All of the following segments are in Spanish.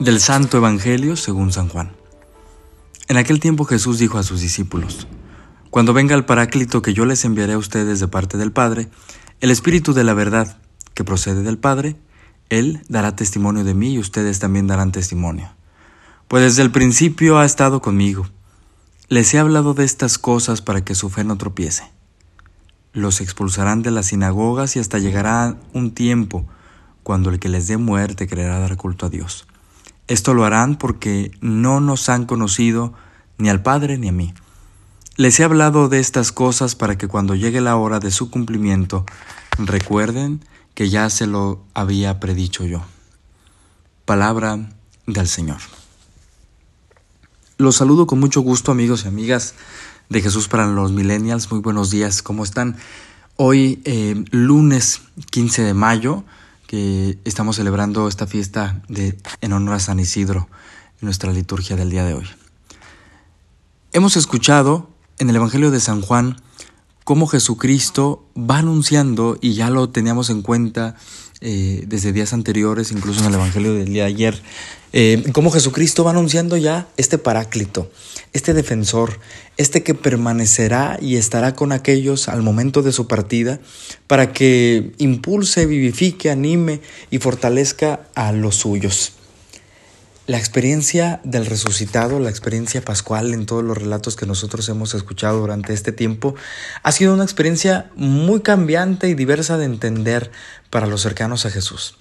Del Santo Evangelio según San Juan. En aquel tiempo Jesús dijo a sus discípulos, Cuando venga el Paráclito que yo les enviaré a ustedes de parte del Padre, el Espíritu de la verdad, que procede del Padre, Él dará testimonio de mí y ustedes también darán testimonio. Pues desde el principio ha estado conmigo. Les he hablado de estas cosas para que su fe no tropiece. Los expulsarán de las sinagogas y hasta llegará un tiempo cuando el que les dé muerte creerá dar culto a Dios. Esto lo harán porque no nos han conocido ni al Padre ni a mí. Les he hablado de estas cosas para que cuando llegue la hora de su cumplimiento recuerden que ya se lo había predicho yo. Palabra del Señor. Los saludo con mucho gusto amigos y amigas de Jesús para los millennials. Muy buenos días, ¿cómo están? Hoy eh, lunes 15 de mayo que estamos celebrando esta fiesta de, en honor a San Isidro en nuestra liturgia del día de hoy. Hemos escuchado en el Evangelio de San Juan cómo Jesucristo va anunciando, y ya lo teníamos en cuenta eh, desde días anteriores, incluso en el Evangelio del día de ayer, eh, cómo Jesucristo va anunciando ya este paráclito, este defensor, este que permanecerá y estará con aquellos al momento de su partida, para que impulse, vivifique, anime y fortalezca a los suyos. La experiencia del resucitado, la experiencia pascual en todos los relatos que nosotros hemos escuchado durante este tiempo, ha sido una experiencia muy cambiante y diversa de entender para los cercanos a Jesús.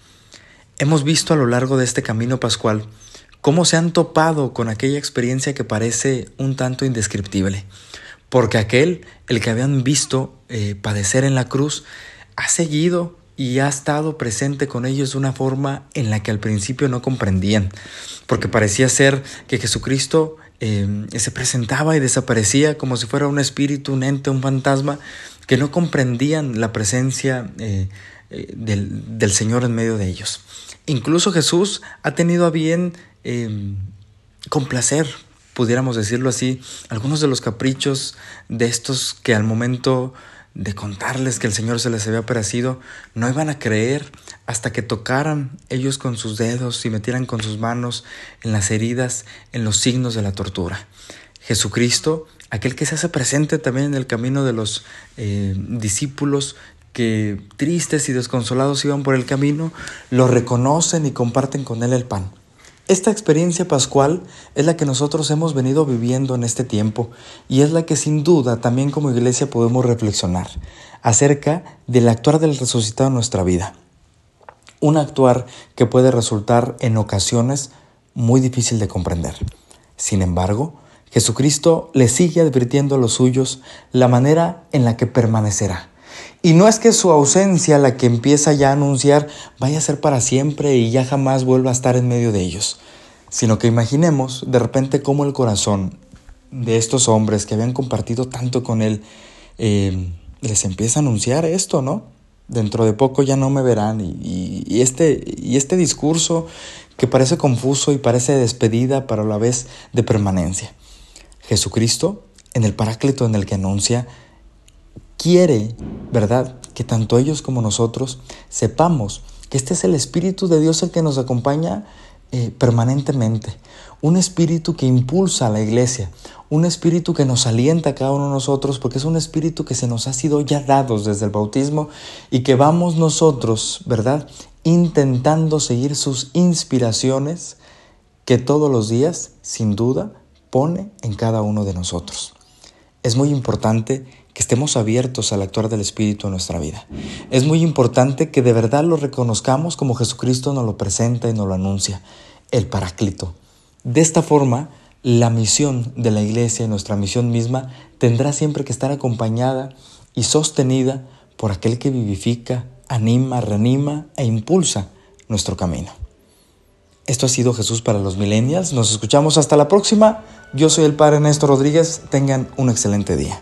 Hemos visto a lo largo de este camino pascual cómo se han topado con aquella experiencia que parece un tanto indescriptible, porque aquel, el que habían visto eh, padecer en la cruz, ha seguido y ha estado presente con ellos de una forma en la que al principio no comprendían, porque parecía ser que Jesucristo eh, se presentaba y desaparecía como si fuera un espíritu, un ente, un fantasma, que no comprendían la presencia eh, eh, del, del, Señor en medio de ellos. Incluso Jesús ha tenido a bien complacer, pudiéramos decirlo así, algunos de los caprichos de estos que al momento de contarles que el Señor se les había aparecido, no iban a creer hasta que tocaran ellos con sus dedos y metieran con sus manos en las heridas, en los signos de la tortura. Jesucristo, aquel que se hace presente también en el camino de los eh, discípulos que tristes y desconsolados iban por el camino, lo reconocen y comparten con él el pan. Esta experiencia pascual es la que nosotros hemos venido viviendo en este tiempo y es la que sin duda también como iglesia podemos reflexionar acerca del actuar del resucitado en nuestra vida. Un actuar que puede resultar en ocasiones muy difícil de comprender. Sin embargo, Jesucristo le sigue advirtiendo a los suyos la manera en la que permanecerá y no es que su ausencia, la que empieza ya a anunciar, vaya a ser para siempre y ya jamás vuelva a estar en medio de ellos, sino que imaginemos de repente cómo el corazón de estos hombres que habían compartido tanto con él, eh, les empieza a anunciar esto, ¿no? Dentro de poco ya no me verán y, este, y este discurso que parece confuso y parece despedida, pero a la vez de permanencia. Jesucristo, en el Paráclito en el que anuncia, quiere, ¿verdad? Que tanto ellos como nosotros sepamos que este es el Espíritu de Dios el que nos acompaña eh, permanentemente. Un espíritu que impulsa a la iglesia, un espíritu que nos alienta a cada uno de nosotros, porque es un espíritu que se nos ha sido ya dado desde el bautismo y que vamos nosotros, ¿verdad? Intentando seguir sus inspiraciones que todos los días, sin duda, pone en cada uno de nosotros. Es muy importante que estemos abiertos al actuar del Espíritu en nuestra vida. Es muy importante que de verdad lo reconozcamos como Jesucristo nos lo presenta y nos lo anuncia, el Paráclito. De esta forma, la misión de la iglesia y nuestra misión misma tendrá siempre que estar acompañada y sostenida por aquel que vivifica, anima, reanima e impulsa nuestro camino. Esto ha sido Jesús para los millennials. Nos escuchamos hasta la próxima. Yo soy el Padre Néstor Rodríguez. Tengan un excelente día.